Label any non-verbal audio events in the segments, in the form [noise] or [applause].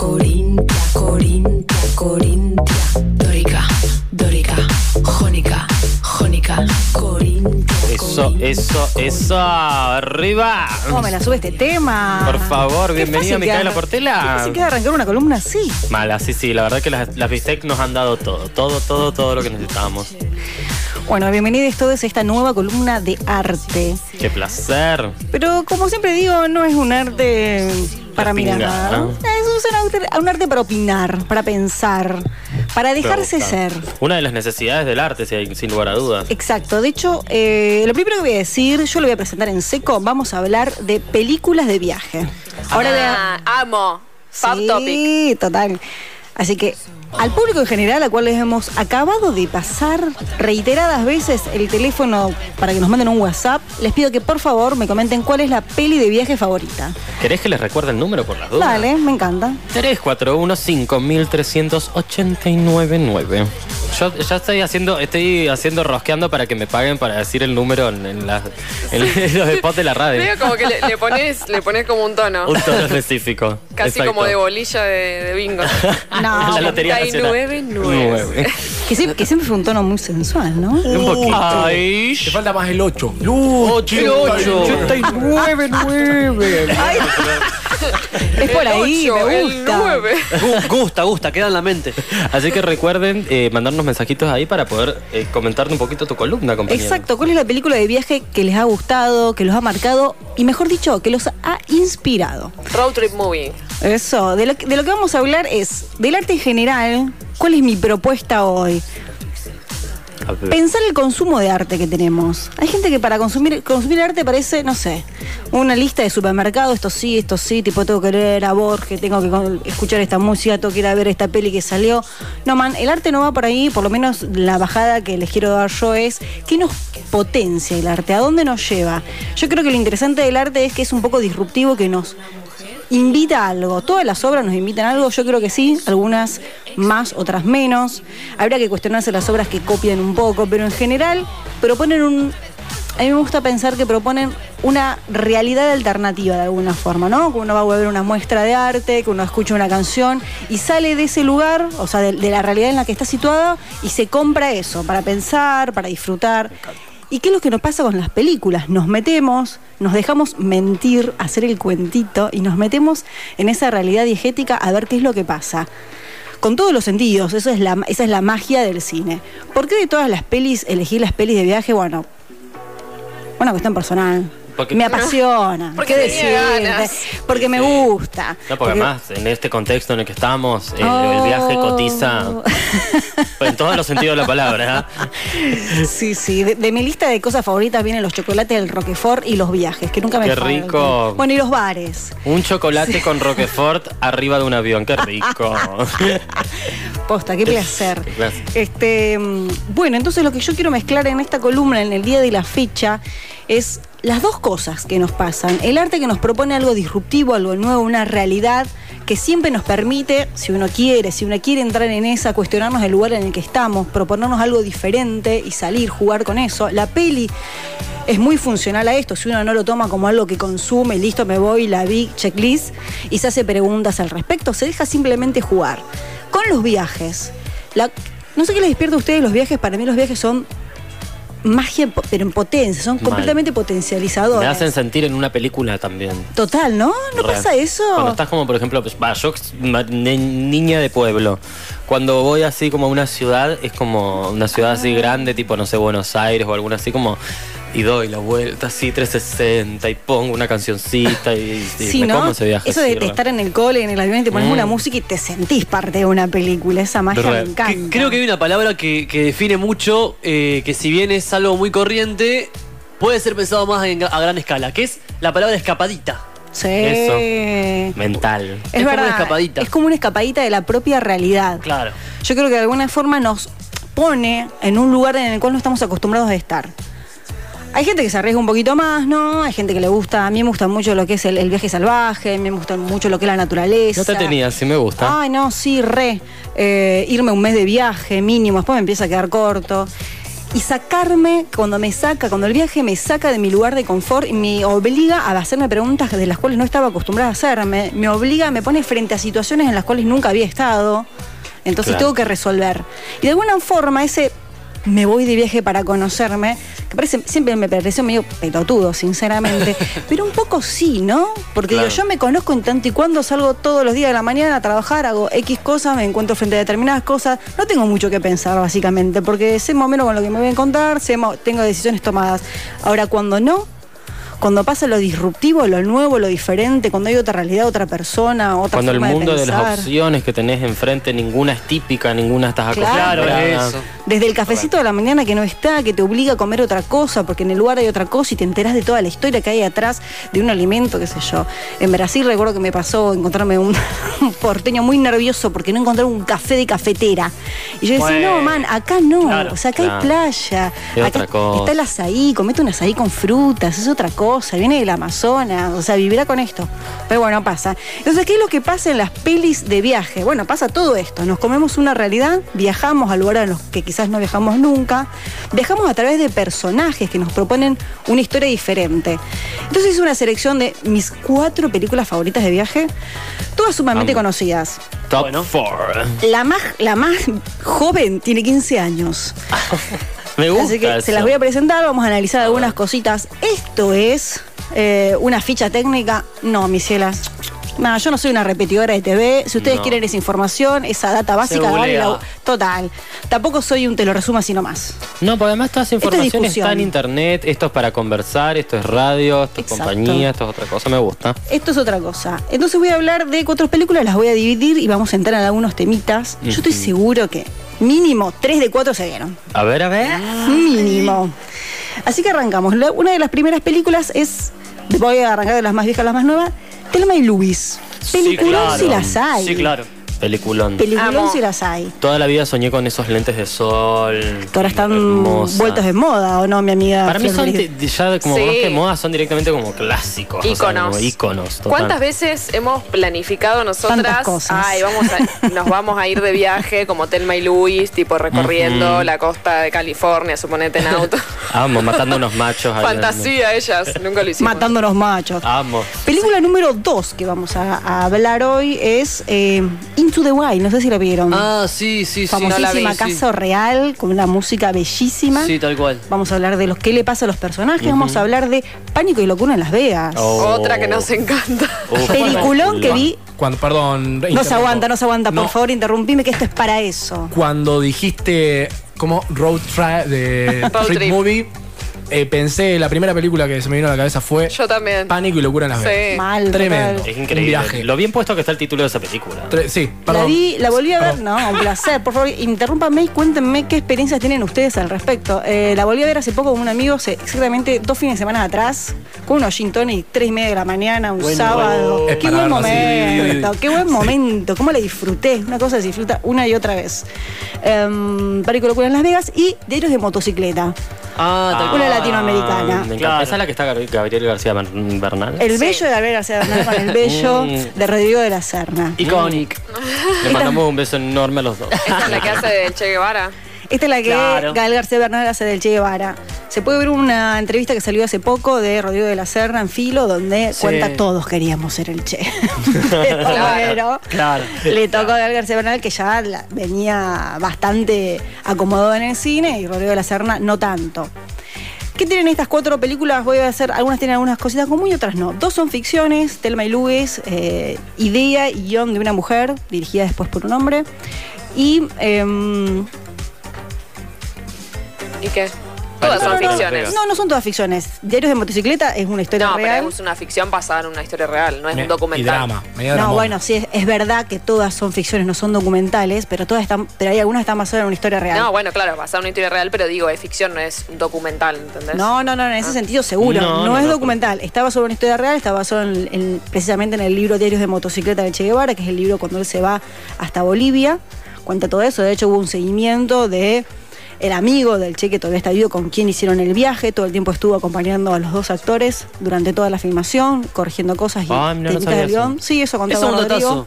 Corintia, Corintia, Corintia. Dórica, Dórica, Jónica, Jónica, Corintia. Eso, eso, eso. Arriba. ¿Cómo me la sube este tema? Por favor, bienvenida Micaela Portela. qué fácil queda arrancar una columna así. Mala, sí, sí. La verdad que las, las Bistec nos han dado todo. Todo, todo, todo lo que necesitábamos. Bueno, bienvenidos todos a esta nueva columna de arte. Qué placer. Pero como siempre digo, no es un arte para mirar. ¿no? Es un arte, un arte para opinar, para pensar, para dejarse ser. Una de las necesidades del arte, sin, sin lugar a dudas. Exacto, de hecho, eh, lo primero que voy a decir, yo lo voy a presentar en seco, vamos a hablar de películas de viaje. Ahora Ah, amo. Pop sí, topic. total. Así que al público en general, a cual les hemos acabado de pasar reiteradas veces el teléfono para que nos manden un WhatsApp, les pido que por favor me comenten cuál es la peli de viaje favorita. ¿Querés que les recuerde el número por las dudas? Dale, me encanta. 341-5389-9. Yo ya estoy haciendo, estoy haciendo rosqueando para que me paguen para decir el número en, en la- en [laughs] los spots de la radio. Veo como que le, le pones, le pones como un tono. Un tono específico. Casi Exacto. como de bolilla de, de bingo. [laughs] No, la lotería nacional. 89, nueve. Nueve. [laughs] Que, sie- que siempre fue un tono muy sensual, ¿no? Un poquito. Ay, Te falta más el 8. ocho, ocho. 89, 9. Es por El ahí, ocho, me gusta. Gu- Gusta, gusta, queda en la mente. Así que recuerden eh, mandarnos mensajitos ahí para poder eh, comentarte un poquito tu columna, compañero. Exacto, ¿cuál es la película de viaje que les ha gustado, que los ha marcado y mejor dicho, que los ha inspirado? Road trip movie. Eso, de lo, que- de lo que vamos a hablar es del arte en general. ¿Cuál es mi propuesta hoy? Pensar el consumo de arte que tenemos. Hay gente que para consumir, consumir arte parece, no sé, una lista de supermercado, esto sí, esto sí, tipo tengo que leer a Borges, tengo que escuchar esta música, tengo que ir a ver esta peli que salió. No, man, el arte no va por ahí, por lo menos la bajada que les quiero dar yo es, ¿qué nos potencia el arte? ¿A dónde nos lleva? Yo creo que lo interesante del arte es que es un poco disruptivo, que nos invita a algo. Todas las obras nos invitan a algo, yo creo que sí, algunas más, otras menos. Habría que cuestionarse las obras que copian un poco, pero en general proponen un... A mí me gusta pensar que proponen una realidad alternativa de alguna forma, ¿no? Que uno va a ver una muestra de arte, que uno escucha una canción y sale de ese lugar, o sea, de, de la realidad en la que está situada y se compra eso para pensar, para disfrutar. ¿Y qué es lo que nos pasa con las películas? Nos metemos, nos dejamos mentir, hacer el cuentito y nos metemos en esa realidad diegética a ver qué es lo que pasa. Con todos los sentidos, eso es la, esa es la magia del cine. ¿Por qué de todas las pelis elegí las pelis de viaje? Bueno, una cuestión personal. Porque- me [laughs] apasiona. Porque ¿Qué. Porque me gusta. No, porque además, en este contexto en el que estamos, el, el viaje Oh. cotiza [laughs] en todos los sentidos de la palabra. ¿eh? Sí, sí. De, de mi lista de cosas favoritas vienen los chocolates, el Roquefort y los viajes, que nunca me Qué faltan. rico. Bueno, y los bares. Un chocolate con Roquefort [laughs] arriba de un avión, qué rico. Posta, qué placer. Qué placer. Este, mm, bueno, entonces lo que yo quiero mezclar en esta columna, en el día de la fecha, es las dos cosas que nos pasan. El arte que nos propone algo disruptivo, algo nuevo, una realidad que siempre nos permite, si uno quiere, si uno quiere entrar en esa, cuestionarnos el lugar en el que estamos, proponernos algo diferente y salir, jugar con eso. La peli es muy funcional a esto, si uno no lo toma como algo que consume, listo, me voy, la vi, checklist, y se hace preguntas al respecto, se deja simplemente jugar. Con los viajes, no sé qué les despierta a ustedes los viajes, para mí los viajes son magia, pero en potencia, son Mal. completamente potencializadores. Me hacen sentir en una película también. Total, ¿no? ¿No Real. pasa eso? Cuando estás como, por ejemplo, pues, va, yo, niña de pueblo. Cuando voy así como a una ciudad, es como una ciudad Ah. así grande, tipo, no sé, Buenos Aires o alguna así como. Y doy la vuelta así 360 y pongo una cancioncita y, y Sí, me ¿no? como ese viaje. Eso de, estar en el cole, en el avión, y te pones Mm. una música y te sentís parte de una película. Esa magia Re. me encanta. Que- creo que hay una palabra que, que define mucho, eh, que si bien es algo muy corriente, puede ser pensado más en- a gran escala, que es la palabra escapadita. Sí. Eso. Mental. Es, Es como verdad. una escapadita. Es como una escapadita de la propia realidad. Claro. Yo creo que de alguna forma nos pone en un lugar en el cual no estamos acostumbrados a estar. Hay gente que se arriesga un poquito más, ¿no? Hay gente que le gusta, a mí me gusta mucho lo que es el, el viaje salvaje, me gusta mucho lo que es la naturaleza. No te tenía, sí me gusta. Ay, no, sí, re. Eh, irme un mes de viaje mínimo, después me empieza a quedar corto. y sacarme, cuando me saca, cuando el viaje me saca de mi lugar de confort y me obliga a hacerme preguntas de las cuales no estaba acostumbrada a hacerme, me obliga, me pone frente a situaciones en las cuales nunca había estado, entonces Claro. tengo que resolver. Y de alguna forma ese me voy de viaje para conocerme, que parece, siempre me pareció medio pelotudo, sinceramente, [laughs] pero un poco sí, ¿no? Porque Claro. digo, yo me conozco en tanto y cuando salgo todos los días de la mañana a trabajar, hago X cosas, me encuentro frente a determinadas cosas, no tengo mucho que pensar básicamente, porque sé más o menos con lo que me voy a encontrar, sé tengo decisiones tomadas. Ahora, cuando no, cuando pasa lo disruptivo, lo nuevo, lo diferente, cuando hay otra realidad, otra persona, otra Cuando el mundo de las opciones que tenés enfrente, ninguna es típica, ninguna estás Claro, acostumbrada. eso. Desde el cafecito de la mañana que no está, que te obliga a comer otra cosa, porque en el lugar hay otra cosa y te enterás de toda la historia que hay atrás de un alimento, qué sé yo. En Brasil recuerdo que me pasó encontrarme un, [laughs] un porteño muy nervioso porque no encontré un café de cafetera. Y yo decía, Bueno. no, man, acá no. Claro, o sea, acá claro. hay playa. Es acá otra cosa. está el azaí, comete un azaí con frutas, es otra cosa, viene del Amazonas, o sea, vivirá con esto. Pero bueno, pasa. Entonces, ¿qué es lo que pasa en las pelis de viaje? Bueno, pasa todo esto. Nos comemos una realidad, viajamos a lugares en los que quizás no viajamos nunca, viajamos a través de personajes que nos proponen una historia diferente. Entonces hice una selección de mis cuatro películas favoritas de viaje, todas sumamente Am- conocidas. Top Bueno. 4. La más, la más joven tiene 15 años. [laughs] Me gusta. Así que se las voy a presentar, vamos a analizar algunas cositas. Esto es eh, una ficha técnica. No, mis cielas. No, yo no soy una repetidora de TV. Si ustedes No. quieren esa información, esa data básica, googlea. la- total. Tampoco soy un te lo resumo así nomás. No, porque además toda esa es información discusión. está en internet, esto es para conversar, esto es radio, esto es compañía, esto es otra cosa, me gusta. Esto es otra cosa. Entonces voy a hablar de cuatro películas, las voy a dividir y vamos a entrar en algunos temitas. Yo estoy seguro que mínimo tres de cuatro se vieron. A ver, a ver. Mínimo. Así que arrancamos. Una de las primeras películas es. Voy a arrancar de las más viejas a las más nuevas. Telma y Luis. Peliculón si las hay. Sí, claro. Peliculón. Peliculón Amo. si las hay. Toda la vida soñé con esos lentes de sol. Que ahora están hermosa. vueltos de moda, ¿o no, mi amiga? Para mí son ya como Sí. más que moda, son directamente como clásicos. o sea, Íconos. total. ¿Cuántas veces hemos planificado nosotras? Cosas. Ay, vamos a, [laughs] nos vamos a ir de viaje como Telma y Luis, tipo recorriendo la costa de California, suponete en auto. [laughs] Amo, matando unos machos. Fantasía ellas, nunca lo hicimos. Matándonos machos. Amo. Película número 2 que vamos a, a hablar hoy es eh, Into the Wild. No sé si la vieron. Ah, sí, sí, sí. Famosísima la vi, caso real, con una música bellísima. Sí, tal cual. Vamos a hablar de los qué le pasa a los personajes. Vamos a hablar de Pánico y Locura en Las Vegas. Oh. Otra que nos encanta. Uf, [laughs] Peliculón que vi. Cuando, perdón. No se aguanta, no se aguanta. Por No, favor, interrumpime que esto es para eso. Cuando dijiste como road trip de Road Street trip. Movie, eh, pensé, la primera película que se me vino a la cabeza fue Yo también. Pánico y Locura en Las Vegas. Sí. Mal, Tremendo. total. Es increíble. Un viaje. Lo bien puesto que está el título de esa película. Tre- sí, La perdón. vi, la volví a ver, Perdón. no, un placer. Por favor, interrúmpame y cuéntenme qué experiencias tienen ustedes al respecto. Eh, la volví a ver hace poco con un amigo, hace exactamente dos fines de semana atrás, con unos gin tonic, tres y media de la mañana, un Bueno, sábado. Es Qué para buen verlo así. momento, qué buen momento, cómo la disfruté. Una cosa se disfruta una y otra vez. Um, Pánico y Locura en Las Vegas y Diarios de Motocicleta. Ah, tal Una cual. Latinoamericana. Me encanta. Claro. Esa es la que está Gab- Gabriel García Bern- Bernal. El Sí. bello de Gabriel García Bernal con el bello Mm. de Rodrigo de la Serna. Iconic. Le mandamos un beso enorme a los dos. Esa es la que hace de Che Guevara. Esta es la que Claro. Gael García Bernal hace del Che Guevara. Se puede ver una entrevista que salió hace poco de Rodrigo de la Serna en Filo, donde Sí. cuenta todos queríamos ser el Che. [laughs] Pero Claro. le tocó a Gael García Bernal, que ya la- venía bastante acomodado en el cine, y Rodrigo de la Serna no tanto. ¿Qué tienen estas cuatro películas? Voy a hacer, algunas tienen algunas cositas como y otras no. Dos son ficciones, Telma y Luis, eh, idea y guion de una mujer, dirigida después por un hombre. Y em, ¿Y qué? Todas son ficciones. No, no son todas ficciones. Diarios de motocicleta es una historia No, pero real. es una ficción basada en una historia real, no es Me- un documental. Y drama. medio No, bueno, sí, es, es verdad que todas son ficciones, no son documentales, pero todas están, pero hay algunas que están basadas en una historia real. No, bueno, claro, basada en una historia real, pero digo, es ficción, no es un documental, ¿entendés? No, no, no, en ese sentido seguro. No, No, no, es no, documental. Está basado en una historia real, está basado en, en- precisamente en el libro Diarios de Motocicleta de Che Guevara, que es el libro cuando él se va hasta Bolivia. Cuenta todo eso. De hecho, hubo un seguimiento de el amigo del Che que todavía está vivo, con quien hicieron el viaje. Todo el tiempo estuvo acompañando a los dos actores durante toda la filmación, corrigiendo cosas y Ah, no lo técnicas sabía del eso. guion. Sí, eso Es contaba un Rodrigo.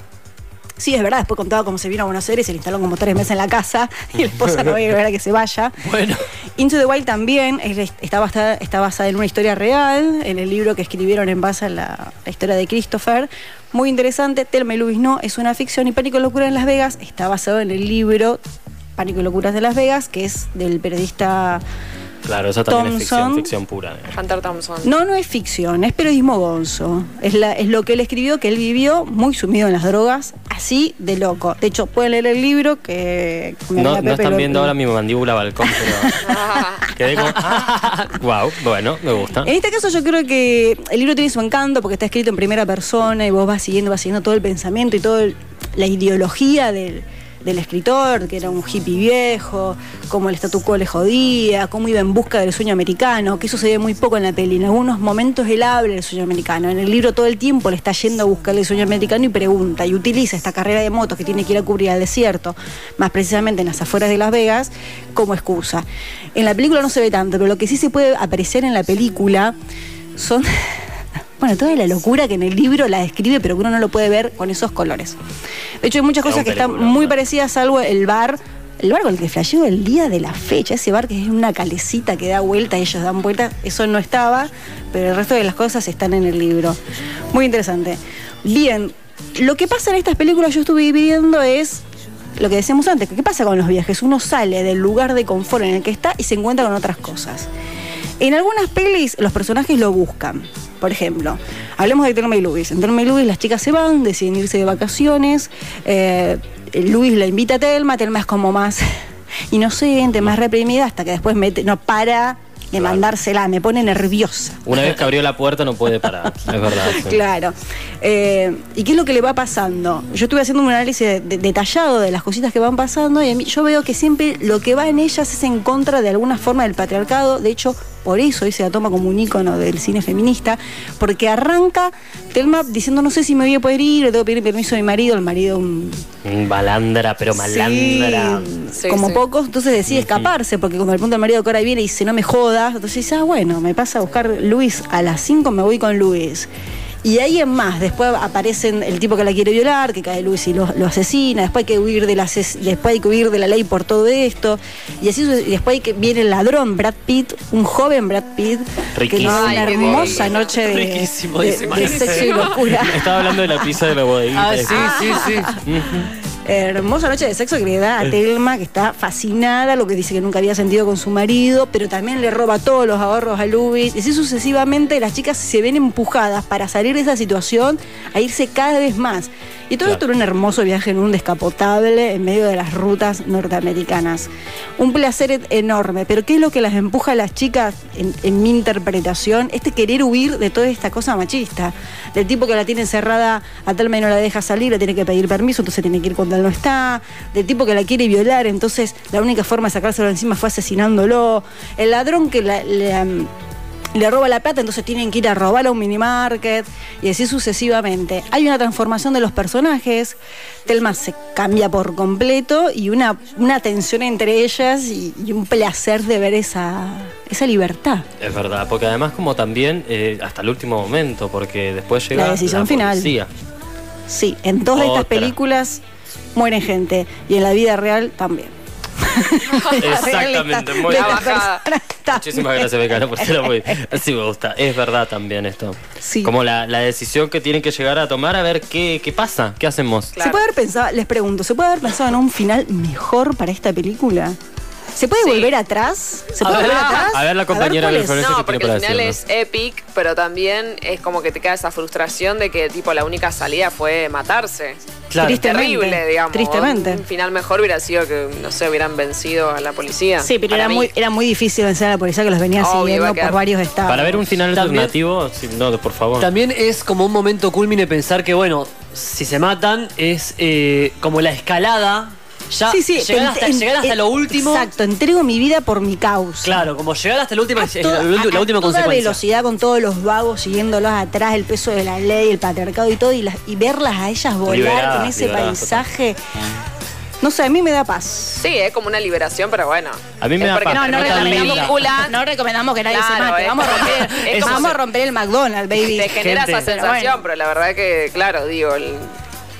Sí, es verdad, después contaba cómo se vino a Buenos Aires, se le instaló como tres meses en la casa y la esposa no veía que se vaya. [laughs] Bueno. Into the Wild también es- está, basada, está basada en una historia real, en el libro que escribieron en base a la, la historia de Christopher. Muy interesante. Telma y Luis no, es una ficción. Y Pánico Locura en Las Vegas está basado en el libro Pánico y Locuras de Las Vegas, que es del periodista. Claro, eso también es ficción, ficción pura. eh. Hunter Thompson. No, no es ficción, es periodismo gonzo. Es, la- es lo que él escribió, que él vivió muy sumido en las drogas, así de loco. De hecho, pueden leer el libro que. mi No, no están viendo ahora mi mandíbula balcón, pero [laughs] quedé como. wow, bueno, me gusta. En este caso yo creo que el libro tiene su encanto porque está escrito en primera persona y vos vas siguiendo, vas siguiendo todo el pensamiento y toda la ideología del, del escritor, que era un hippie viejo, cómo el statu quo le jodía, cómo iba en busca del sueño americano, que eso se ve muy poco en la peli. En algunos momentos él habla del sueño americano. En el libro todo el tiempo le está yendo a buscar el sueño americano y pregunta y utiliza esta carrera de motos que tiene que ir a cubrir al desierto, más precisamente en las afueras de Las Vegas, como excusa. En la película no se ve tanto, pero lo que sí se puede apreciar en la película son bueno, toda la locura que en el libro la describe, pero que uno no lo puede ver con esos colores. De hecho, hay muchas cosas que están muy parecidas, salvo el bar. El bar con el que flasheó el día de la fecha, ese bar que es una calecita que da vuelta, ellos dan vuelta, eso no estaba, pero el resto de las cosas están en el libro. Muy interesante. Bien, lo que pasa en estas películas yo estuve viviendo es lo que decíamos antes, que ¿qué pasa con los viajes? Uno sale del lugar de confort en el que está y se encuentra con otras cosas. En algunas pelis los personajes lo buscan. Por ejemplo, hablemos de Telma y Luis. En Telma y Luis las chicas se van, deciden irse de vacaciones. eh, Luis la invita a Telma, Telma es como más [laughs] inocente, más reprimida, hasta que después mete- no para de Claro. mandársela, me pone nerviosa. Una vez que abrió la puerta no puede parar, [laughs] es verdad. sí. Claro. Eh, ¿Y qué es lo que le va pasando? Yo estuve haciendo un análisis de- de- detallado de las cositas que van pasando y a mí, yo veo que siempre lo que va en ellas es en contra de alguna forma del patriarcado. De hecho, por eso hoy se la toma como un ícono del cine feminista, porque arranca Telma diciendo no sé si me voy a poder ir, le tengo que pedir permiso a mi marido, el marido un balandra, pero malandra. Sí, Sí, como sí. pocos, entonces decide escaparse, porque cuando el punto del marido que ahora viene y dice, no me jodas, entonces dice, ah, bueno, me pasa a buscar Luis a las 5, me voy con Luis. Y ahí en más, después aparecen el tipo que la quiere violar, que cae Luis y lo, lo asesina, después hay que huir de la después hay que huir de la ley por todo esto, y así y después hay que viene el ladrón, Brad Pitt, un joven Brad Pitt, que Riquísimo. Ay, una hermosa noche de, Riquísimo, de- sexo y locura. Estaba hablando de la pizza de la bodeguita. Ah, sí, sí, sí. Hermosa noche de sexo que le da a Telma, que está fascinada, lo que dice que nunca había sentido con su marido, pero también le roba todos los ahorros a Luis. Y así sucesivamente las chicas se ven empujadas para salir de esa situación a irse cada vez más. Y todo Claro. esto era un hermoso viaje en un descapotable en medio de las rutas norteamericanas. Un placer e- enorme, pero ¿qué es lo que las empuja a las chicas en, en mi interpretación? Este querer huir de toda esta cosa machista. Del tipo que la tiene encerrada a Telma y no la deja salir, le tiene que pedir permiso, entonces tiene que ir cuando él no está. Del tipo que la quiere violar, entonces la única forma de sacárselo encima fue asesinándolo. El ladrón que la- le roba la plata, entonces tienen que ir a robar a un minimarket y así sucesivamente. Hay una transformación de los personajes, Telma se cambia por completo y una, una tensión entre ellas y, y un placer de ver esa, esa libertad. Es verdad, porque además como también eh, hasta el último momento, porque después llega La decisión final. policía. Sí, en todas estas Otra. películas mueren gente y en la vida real también. Exactamente, muy. Muchísimas gracias, Becano, por ser muy... Así me gusta. Es verdad también esto. Sí. Como la, la decisión que tienen que llegar a tomar a ver qué, qué pasa, qué hacemos. Claro. ¿Se puede haber pensado, les pregunto, ¿se puede haber pensado en un final mejor para esta película? ¿Se puede Sí. volver atrás? ¿Se A puede ver, volver atrás? a ver la compañera de No, que porque el final es epic, pero también es como que te queda esa frustración de que tipo la única salida fue matarse. Claro. Tristemente, Terrible, digamos. tristemente. Un final mejor hubiera sido que, no sé, hubieran vencido a la policía. Sí, pero era mí. muy, era muy difícil vencer a la policía que los venía Obvio, siguiendo quedar- por varios estados. Para ver un final También- alternativo, sí, no, por favor. También es como un momento culmine pensar que, bueno, si se matan, es eh, como la escalada. Ya Sí, sí, llegar, hasta, en- llegar hasta en- lo último. Exacto, entrego mi vida por mi causa. Claro, como llegar hasta la última, es A la, toda- la- la a- última a toda consecuencia. velocidad con todos los vagos siguiéndolos atrás, el peso de la ley, el patriarcado y todo, y, las- y verlas a ellas volar Liberadas, con ese liberadas, paisaje. No sé, a mí me da paz. Sí, es como una liberación, pero bueno. A mí me Es da paz, No, pero no, no película No recomendamos que nadie se Claro, mate. es Vamos romper, [laughs] es como vamos a romper el McDonald's, baby. te genera Gente. esa sensación, Pero pero, bueno. la verdad que, claro, digo, el-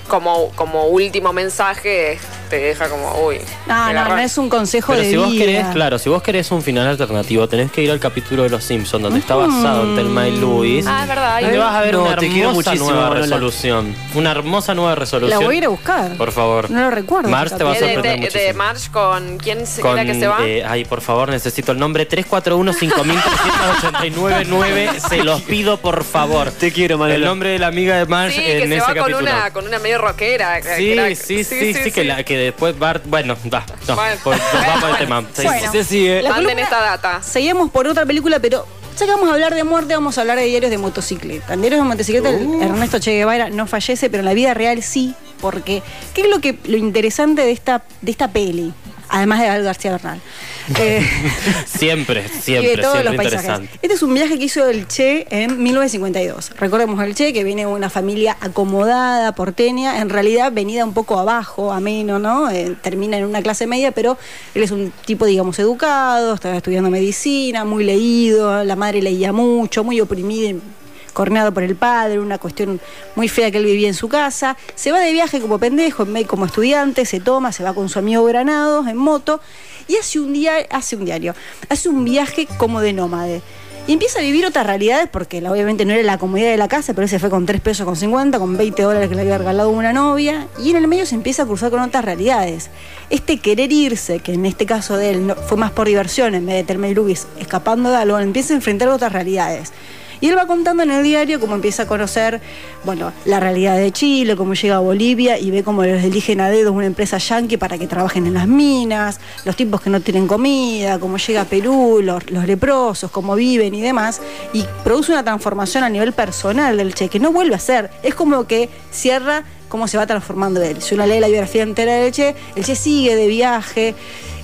como, como último mensaje te deja como, uy. No, me no, no es un consejo Pero de si vos vida. querés, claro, si vos querés un final alternativo, tenés que ir al capítulo de Los Simpsons, donde está basado en Telma y Luis. Ah, es verdad. Donde vas a ver No, una te hermosa nueva resolución. Una hermosa nueva resolución. La voy a ir a buscar. Por favor. No lo recuerdo. Mars te va a De, de, sorprender de, de muchísimo. March con quién se Con, que se va. eh, ay, por favor, necesito el nombre 341-5389-9. Se los pido, por favor. Te quiero, Manuela. El nombre de la amiga de Marge sí, que en se ese va con capítulo. una, con una medio rockera. que- Sí, que sí, sí, sí, que, la, que después Bart. Bueno, va, no, Bueno. por, vamos al tema. Sí, [laughs] Bueno. sí, sí. La Manden columna- esta data. Seguimos por otra película, pero ya que vamos a hablar de muerte, vamos a hablar de diarios de motocicleta. En diarios de motocicleta, el Uh. Ernesto Che Guevara no fallece, pero en la vida real sí, porque ¿qué es lo que lo interesante de esta, de esta peli? Además de García Bernal. [laughs] Eh, Siempre, y siempre, de todos los paisajes. Este es un viaje que hizo el Che en 1952. Recordemos el Che, que viene de una familia acomodada, porteña, en realidad venida un poco abajo, ameno, ¿no? Eh, termina en una clase media, pero él es un tipo, digamos, educado, estaba estudiando medicina, muy leído, la madre leía mucho, muy oprimido. Corneado por el padre, una cuestión muy fea que él vivía en su casa. Se va de viaje como pendejo, como estudiante, se toma, se va con su amigo Granados en moto y hace un día, hace un diario, hace un viaje como de nómade. Y empieza a vivir otras realidades, porque obviamente no era la comodidad de la casa, pero él se fue con 3 pesos con 50, con 20 dólares que le había regalado una novia, y en el medio se empieza a cruzar con otras realidades. Este querer irse, que en este caso de él fue más por diversión, en vez de Luis escapando de algo, empieza a enfrentar otras realidades. Y él va contando en el diario cómo empieza a conocer, bueno, la realidad de Chile, cómo llega a Bolivia y ve cómo los eligen a dedos una empresa yanqui para que trabajen en las minas, los tipos que no tienen comida, cómo llega a Perú, los, los leprosos, cómo viven y demás, y produce una transformación a nivel personal del Che, que no vuelve a ser. Es como que cierra cómo se va transformando él. Si uno lee la biografía entera del Che, el Che sigue de viaje,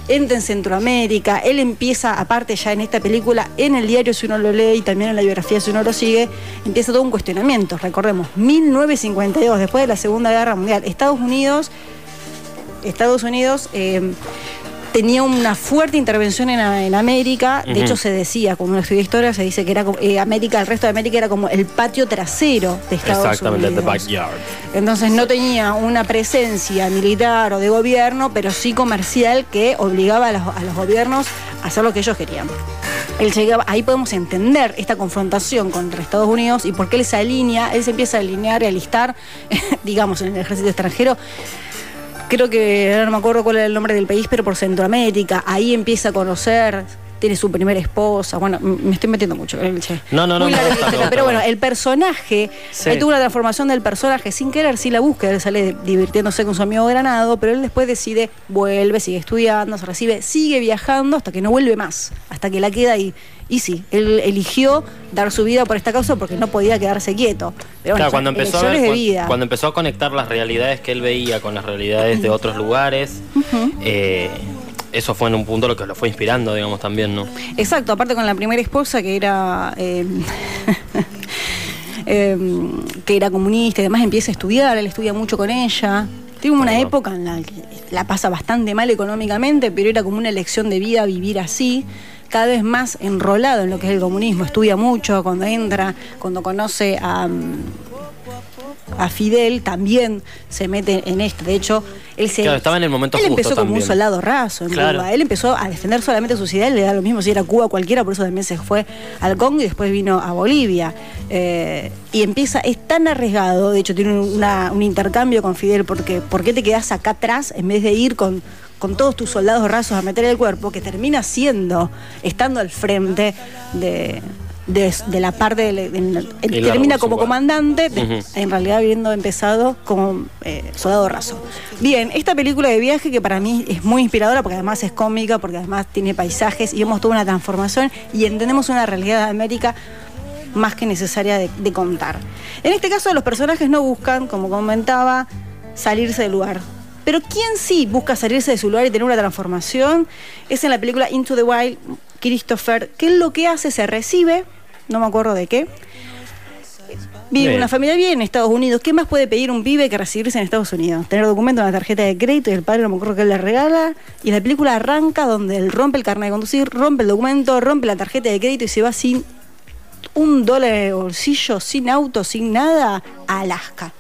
entra en Centroamérica, él empieza, aparte ya en esta película, en el diario si uno lo lee y también en la biografía si uno lo sigue, empieza todo un cuestionamiento. Recordemos, 1952, después de la Segunda Guerra Mundial, Estados Unidos, Estados Unidos eh, tenía una fuerte intervención en, en América, de hecho se decía, como uno estudia historia, se dice que era eh, América, el resto de América era como el patio trasero de Estados Exactamente, Unidos. The Backyard. Entonces no tenía una presencia militar o de gobierno, pero sí comercial que obligaba a los, a los gobiernos a hacer lo que ellos querían. Él llegaba, ahí podemos entender esta confrontación contra Estados Unidos y por qué él se alinea, él se empieza a alinear y a alistar, [laughs] digamos, en el ejército extranjero. Creo que no me acuerdo cuál era el nombre del país, pero por Centroamérica. Ahí empieza a conocer, tiene su primera esposa. Bueno, me estoy metiendo mucho con el che. No, no, no, Muy larga gusta, Pero bueno, el personaje, Sí. ahí tuvo una transformación del personaje sin querer, sí la búsqueda, él sale divirtiéndose con su amigo Granado, pero él después decide, vuelve, sigue estudiando, se recibe, sigue viajando hasta que no vuelve más, hasta que la queda ahí. Y sí, él eligió dar su vida por esta causa porque no podía quedarse quieto. Pero bueno, Claro, son cuando empezó, a ver- de vida. cuando empezó a conectar las realidades que él veía con las realidades de otros lugares, eh, eso fue en un punto lo que lo fue inspirando, digamos, también, ¿no? Exacto, aparte con la primera esposa que era eh, [laughs] eh, que era comunista y demás, empieza a estudiar, él estudia mucho con ella. Tiene una época en la que la pasa bastante mal económicamente, pero era como una elección de vida vivir así, cada vez más enrolado en lo que es el comunismo, estudia mucho, cuando entra, cuando conoce a, mm, a Fidel, también se mete en esto. De hecho, él se... Claro, estaba en el momento él justo empezó como un soldado raso en Claro. Cuba. Él empezó a defender solamente sus ideas, le da lo mismo si era Cuba o cualquiera, por eso también se fue al Congo y después vino a Bolivia. Eh, y empieza, es tan arriesgado, de hecho tiene una- un intercambio con Fidel, porque ¿por qué te quedas acá atrás en vez de ir con, con todos tus soldados rasos a meter el cuerpo? Que termina siendo, estando al frente de... de- de la parte él Y termina como comandante, de- en realidad habiendo empezado como eh, soldado raso. Bien, esta película de viaje que para mí es muy inspiradora porque además es cómica, porque además tiene paisajes y vemos toda una transformación y entendemos una realidad de América más que necesaria de, de contar. En este caso los personajes no buscan, como comentaba, salirse del lugar. Pero quien sí busca salirse de su lugar y tener una transformación es en la película Into the Wild, Christopher, que él lo que hace se recibe, no me acuerdo de qué, Vive Bien. una familia bien en Estados Unidos. ¿Qué más puede pedir un pibe que recibirse en Estados Unidos? Tener documento, una tarjeta de crédito y el padre no me acuerdo que él le regala. Y la película arranca donde él rompe el carnet de conducir, rompe el documento, rompe la tarjeta de crédito y se va sin un dólar de bolsillo, sin auto, sin nada, a Alaska.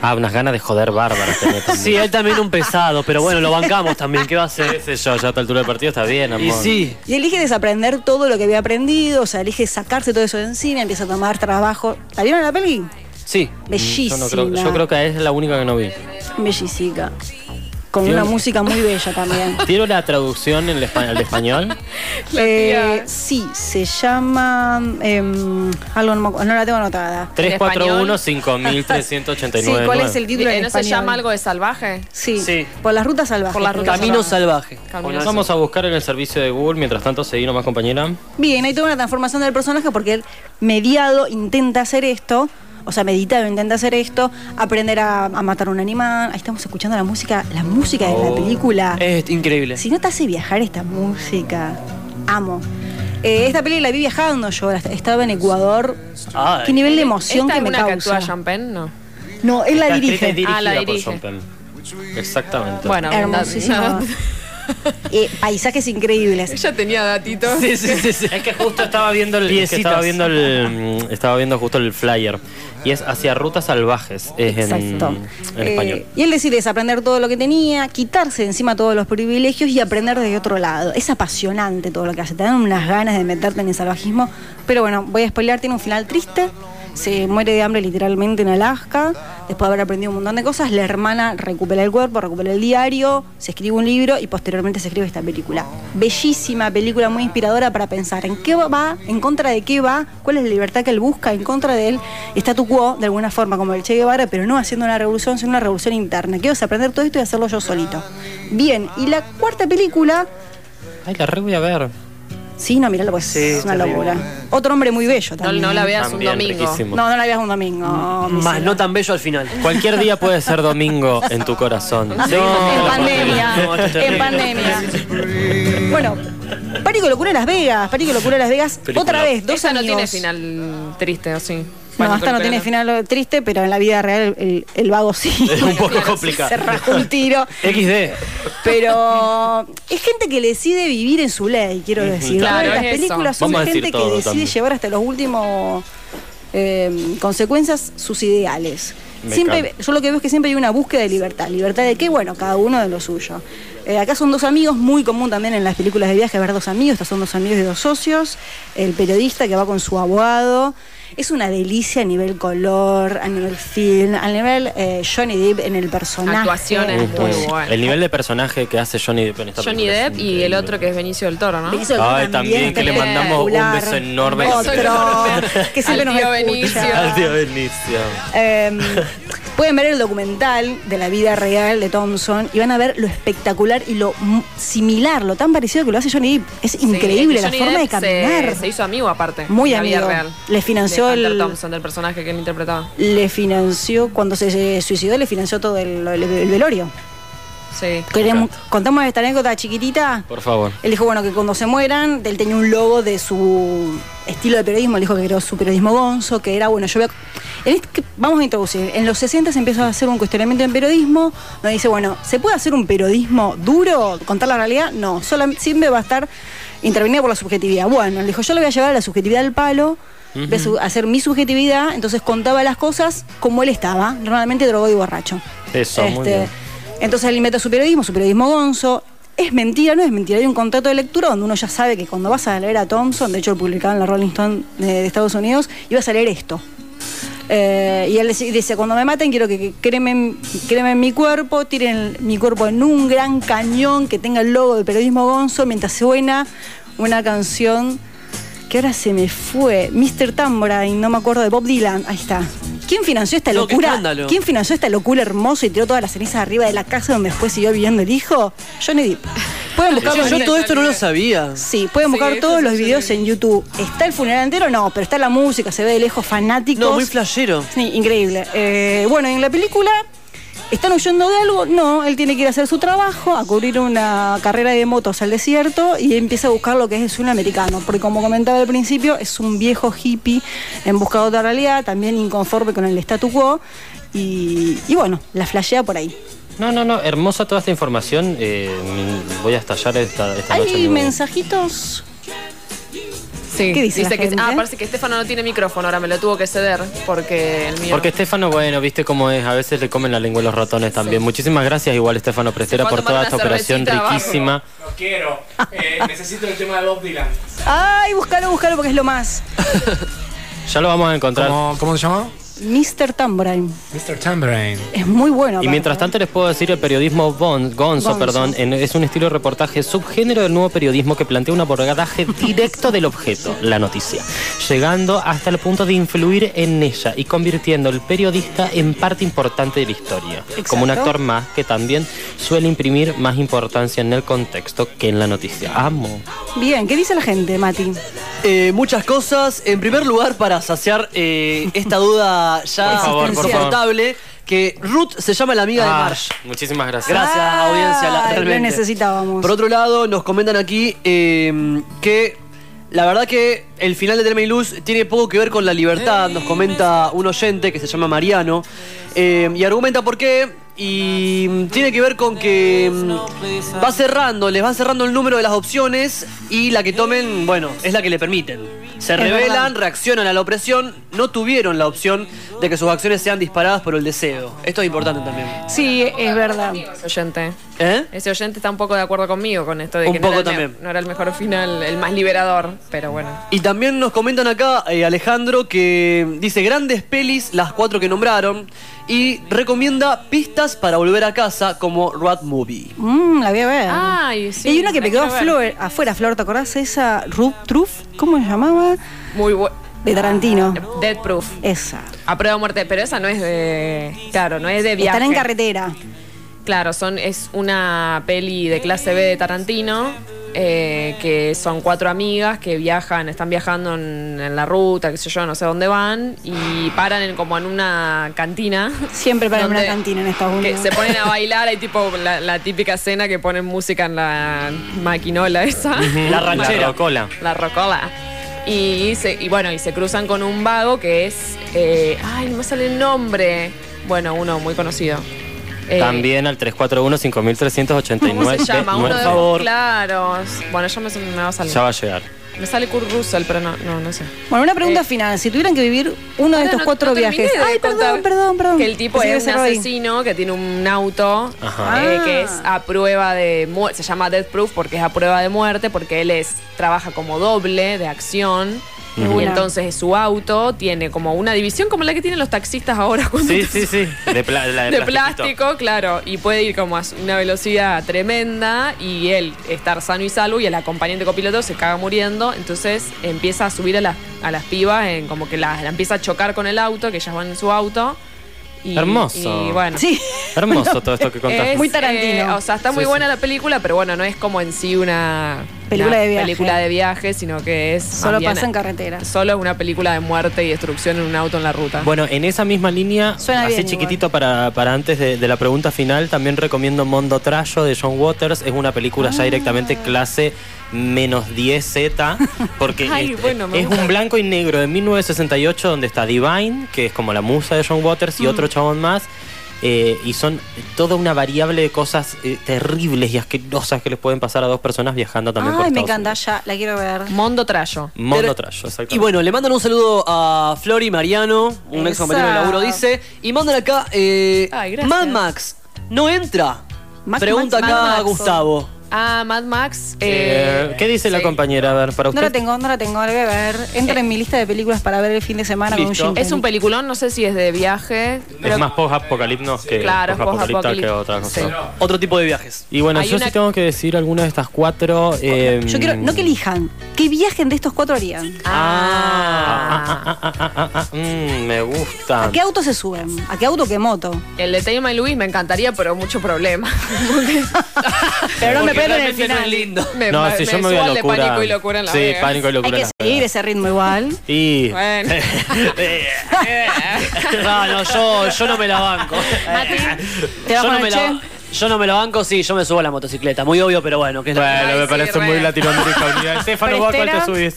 Ah, unas ganas de joder bárbaras tenía también. Sí, él también un pesado, pero bueno, lo bancamos también. ¿Qué va a hacer? qué sé yo, ya a esta altura del partido está bien, amor. Y sí. Y elige desaprender todo lo que había aprendido, o sea, elige sacarse todo eso de encima, empieza a tomar trabajo. ¿La vieron la peli? Sí. Bellísima. Yo, no creo, yo creo que es la única que no vi. Bellísica. Con Tiene- una música muy bella también. [laughs] ¿Tiene la traducción en el espa- al español? [laughs] Eh, sí, se llama. em, algo no, me acu- no la tengo anotada. 341 5389 Sí, ¿cuál es el título en ¿No se español? llama algo de salvaje? Sí, Sí. por las rutas salvajes. Por las rutas Camino llama. salvaje. Camino Vamos a buscar en el servicio de Google. Mientras tanto, seguí nomás, compañera. Bien, hay toda una transformación del personaje porque él, mediado, intenta hacer esto. O sea, meditado, intenta hacer esto, aprender a, a matar un animal. Ahí estamos escuchando la música, la música de la Oh. película. Es increíble. Si no te hace viajar esta música, amo. Eh, esta peli la vi viajando yo, estaba en Ecuador. Ay. Qué nivel de emoción ¿Esta que es me una que causa. actúa Sean Penn? No. no, él la dirige. dirigida Ah, la por dirige. Exactamente. Bueno, Hermosísimo. Eh, paisajes increíbles. Ella tenía datitos. Sí, sí, sí, sí. Es que justo estaba viendo el, es que estaba viendo el estaba viendo justo el flyer y es hacia rutas salvajes es en, Exacto. en Eh, español. y él decide desaprender todo lo que tenía, quitarse de encima todos los privilegios y aprender desde otro lado. Es apasionante todo lo que hace. Te dan unas ganas de meterte en el salvajismo. Pero bueno, voy a spoilear, tiene un final triste. Se muere de hambre literalmente en Alaska. Después de haber aprendido un montón de cosas, la hermana recupera el cuerpo, recupera el diario, se escribe un libro y posteriormente se escribe esta película. Bellísima película, muy inspiradora para pensar en qué va, en contra de qué va, cuál es la libertad que él busca, en contra del statu quo, de alguna forma, como el Che Guevara, pero no haciendo una revolución, sino una revolución interna. Quiero aprender todo esto y hacerlo yo solito. Bien, y la cuarta película, Ay, la re voy a ver. Sí, no, miralo, pues Sí, es una terrible. locura. Otro hombre muy bello No, también. no la veas un domingo. riquísimo. No, no la veas un domingo. mi Más no tan bello al final. Cualquier día puede ser domingo en tu corazón. En pandemia. No, esto es en pandemia. Bueno, Pánico Locura de Las Vegas. Pánico Locura de Las Vegas. Película. Otra vez, dos Esa no tiene final triste, ¿o sí? No, esta no tiene final triste, pero en la vida real el, el vago sí. Es un poco complicado. Se rajó un tiro. XD. Pero es gente que decide vivir en su ley, quiero decir. Claro, ¿no? Las eso. películas son Vamos gente que decide también. llevar hasta los últimos eh, consecuencias sus ideales. Me Siempre, yo lo que veo es que siempre hay una búsqueda de libertad. ¿Libertad de qué? Bueno, cada uno de lo suyo. Eh, acá son dos amigos, muy común también en las películas de viaje ver dos amigos. Estos son dos amigos de dos socios. El periodista que va con su abogado. Es una delicia a nivel color, a nivel film, a nivel eh, Johnny Depp en el personaje. Actuaciones muy Actuación. buenas. El nivel de personaje que hace Johnny Depp en esta Johnny película es Depp y el otro que es Benicio del Toro, ¿no? Benicio del Toro Ay, también que le mandamos un beso enorme. Otro, [laughs] que siempre Al nos tío escucha. Benicio. Al tío Benicio. Eh, [laughs] pueden ver el documental de la vida real de Thompson y van a ver lo espectacular y lo similar, lo tan parecido que lo hace Johnny Depp. Es Sí, increíble es que la forma de Depp caminar. Se, hizo amigo aparte. Muy la vida amigo. real. Le financió de el- Thompson, del personaje que él interpretaba. Le financió, cuando se, se suicidó, le financió todo el, el- el velorio. Sí. Queremos, contamos esta anécdota chiquitita. Por favor. Él dijo, bueno, que cuando se mueran, él tenía un logo de su estilo de periodismo, él dijo que creó su periodismo gonzo, que era, bueno, yo voy a... en este- vamos a introducir, en los 60 se empieza a hacer un cuestionamiento en periodismo, donde dice, bueno, ¿se puede hacer un periodismo duro, contar la realidad? No, solamente, siempre va a estar intervenido por la subjetividad. Bueno, él dijo, yo le voy a llevar a la subjetividad al palo, voy a hacer mi subjetividad, entonces contaba las cosas como él estaba, normalmente drogado y borracho. Eso, muy Este, bien. entonces él inventa su periodismo, su periodismo gonzo. Es mentira, no es mentira. Hay un contrato de lectura donde uno ya sabe que cuando vas a leer a Thompson, de hecho lo publicaba en la Rolling Stone de, de Estados Unidos, ibas a leer esto. Eh, y él dice- cuando me maten quiero que, cremen, cremen mi cuerpo, tiren mi cuerpo en un gran cañón que tenga el logo de periodismo gonzo mientras suena una canción que ahora se me fue, Mr. Tambourine, no me acuerdo de Bob Dylan, ahí está. ¿Quién financió esta No, locura? ¿Quién financió esta locura hermosa y tiró todas las cenizas arriba de la casa donde después siguió viviendo el hijo? Johnny Depp. Pueden buscar Yo, yo todo esto no lo sabía. Sí, pueden buscar Sí, todos los sí videos en YouTube. ¿Está el funeral entero? No, pero está la música, se ve de lejos fanáticos. No, muy flashero. Sí, increíble. Eh, bueno, en la película, ¿están huyendo de algo? No, él tiene que ir a hacer su trabajo, a cubrir una carrera de motos al desierto y empieza a buscar lo que es el americano. Porque como comentaba al principio, es un viejo hippie en busca de otra realidad, también inconforme con el statu quo. Y, y bueno, la flashea por ahí. No, no, no. Hermosa toda esta información. Eh, voy a estallar esta, esta noche. ¿Hay mensajitos? Sí, ¿Qué dice la que, gente? ah, parece que Estefano no tiene micrófono, ahora me lo tuvo que ceder porque el mío. Porque Estefano, bueno, viste cómo es, a veces le comen la lengua a los ratones también. Muchísimas gracias igual Estefano Prestera por toda esta operación abajo. riquísima. No quiero. Eh, [laughs] necesito el tema de Bob Dylan. Ay, búscalo, búscalo porque es lo más. [laughs] Ya lo vamos a encontrar. ¿Cómo, cómo se llama? Mr. Tambourine. Mr. Tambourine. Es muy bueno. Y mientras ¿eh? tanto les puedo decir el periodismo bon- gonzo, Gonzo. perdón, en- es un estilo de reportaje subgénero del nuevo periodismo que plantea un abordaje [laughs] directo del objeto, la noticia, llegando hasta el punto de influir en ella y convirtiendo al periodista en parte importante de la historia, como un actor más que también suele imprimir más importancia en el contexto que en la noticia. Amo. Bien, ¿qué dice la gente, Mati? Eh, muchas cosas. En primer lugar, para saciar eh, esta duda ya Por favor, por favor. insoportable, que Ruth se llama la amiga de Ah, Marsh. muchísimas gracias. Gracias, Ay, audiencia, la- lo realmente. necesitábamos. Por otro lado, nos comentan aquí eh, que la verdad que el final de Telma y Luz tiene poco que ver con la libertad, nos comenta un oyente que se llama Mariano, eh, y argumenta por qué, y mm, tiene que ver con que mm, va cerrando, les va cerrando el número de las opciones y la que tomen, bueno, es la que le permiten. Se Es rebelan, verdad. reaccionan a la opresión, no tuvieron la opción de que sus acciones sean disparadas por el deseo. Esto es importante también. Sí, es verdad. Oyente. ¿Eh? Ese oyente está un poco de acuerdo conmigo con esto de Un que poco no, era también. no era el mejor final, el más liberador, pero bueno. Y también nos comentan acá, eh, Alejandro, que dice grandes pelis, las cuatro que nombraron, y recomienda pistas para volver a casa como Rat Movie. Mm, la voy a ver. Ay, sí. y hay una que me quedó. Flor, afuera, Flor, ¿te acordás? Esa Rub Truff, ¿cómo se llamaba? Muy buena. De Tarantino. Dead Proof. Esa. A prueba de muerte, pero esa no es de. Claro, no es de viaje. Están en carretera. Claro, son, es una peli de clase B de Tarantino, eh, que son cuatro amigas que viajan, están viajando en, en la ruta, qué sé yo, no sé dónde van, y paran en, como en una cantina. Siempre para una donde- cantina en Estados Que Unidos. se ponen a [laughs] bailar, hay tipo la, la típica escena que ponen música en la maquinola esa. La ranchera. La rocola. La rocola. Y, se, y bueno, y se cruzan con un vago que es. eh, ay, no me sale el nombre. Bueno, uno muy conocido. Eh, También al 341-5389. ¿Cómo se llama? Uno Por de favor. Claro. Bueno, ya me, me va a salir. Ya va a llegar. Me sale Kurt Russell, pero no, no, no sé. Bueno, una pregunta Eh, final. Si tuvieran que vivir uno de Ahora estos no- cuatro no viajes. de Ay, perdón, perdón, perdón. Que el tipo Pensé es un ahí. asesino que tiene un auto Ajá. eh, Ah. que es a prueba de muerte. Se llama Death Proof porque es a prueba de muerte, porque él es trabaja como doble de acción. Y entonces su auto tiene como una división como la que tienen los taxistas ahora [laughs] cuando Sí, sí, sí. De, pla- la de de plastiquito. plástico, claro, y puede ir como a una velocidad tremenda y él estar sano y salvo y el acompañante copiloto se caga muriendo, entonces empieza a subir a las, a las pibas, en como que la, la empieza a chocar con el auto, que ellas van en su auto. Y, Hermoso. Y bueno. Sí. Hermoso todo esto que contaste. Es, Muy Tarantino. eh, o sea, está muy Sí, buena sí. la película, pero bueno, no es como en sí una Película una de viaje. película de viaje, sino que es Solo pasa en carretera. Solo es una película de muerte y destrucción en un auto en la ruta. Bueno, en esa misma línea, Suena así bien chiquitito para, para antes de, de la pregunta final, también recomiendo Mondo Trallo de John Waters. Es una película ya directamente clase menos 10Z, porque [laughs] Ay, es, bueno, me es gusta. un blanco y negro de 1968 donde está Divine, que es como la musa de John Waters, y Mm. otro chabón más. eh, y son toda una variable de cosas eh, terribles y asquerosas que les pueden pasar a dos personas viajando también por Ay, me Estados encanta, Unidos. ya, la quiero ver. Mondo Trayo. Mondo Pero- exactamente. Y bueno, le mandan un saludo a Flori Mariano, un ex compañero de Esa. laburo, dice. Y mandan acá, eh, Ay. Mad Max, ¿no entra? Max, Pregunta Max, acá Max. Gustavo. Ah, Mad Max. Eh, eh, ¿Qué dice la compañera? A ver, para No la tengo, no la tengo, la voy a ver. Entra en mi lista de películas para ver el fin de semana con Listo. Es un peliculón, no sé si es de viaje. pero- es más post-apocalipno que Claro, es post-apocalipta que post-apocalipta. otra cosa. Sí. Otro tipo de viajes. Y bueno, Hay yo una- sí tengo que decir alguna de estas cuatro. eh, Yo quiero, no que elijan, ¿qué viajen de estos cuatro harían? Ah. [laughs] Mm, me gusta. ¿A qué auto se suben? ¿A qué auto, qué moto? El de Thelma y Luis me encantaría, pero mucho problema. [laughs] Pero no me pierden el no final. es lindo. me, No, me- si yo me voy a de locura. pánico y locura en la Sí, Vega. pánico y locura. Hay que la seguir ese ritmo igual. [laughs] Y. Bueno. No, no, yo, yo no me la banco. ¿Te vas yo, no me la, yo no me la banco, sí, yo me subo a la motocicleta. Muy obvio, pero bueno, que es lo que- Bueno, Ay, me sí, parece re. muy Latinoamérica unida. Estefano, ¿vos a cuál te subís?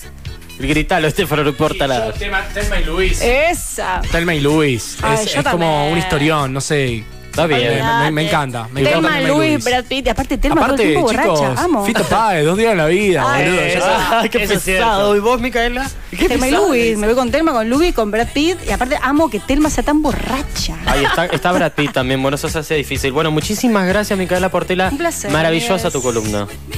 Gritalo, Estefano, no importa nada. tema, Thelma y Luis. Esa. Thelma y Luis. Ay, es yo es como también. un historión, no sé. Está bien. Me, me- me encanta. Me encanta Telma, Telma y Luis, Luis. Brad Pitt. Y aparte, Telma todo el Aparte, tiempo borracha. Amo. Fito Páez, dos días en la vida, Ay, boludo. ya Eso-. Ah, qué eso pesado. ¿Y vos, Micaela? ¿Qué Telma y Luis. Me voy con Telma, con Luis, con Brad Pitt. Y aparte, amo que Telma sea tan borracha. Ahí está, está Brad Pitt también, bueno, eso se hace difícil. Bueno, muchísimas gracias, Micaela Portela. Un placer, Maravillosa tu columna.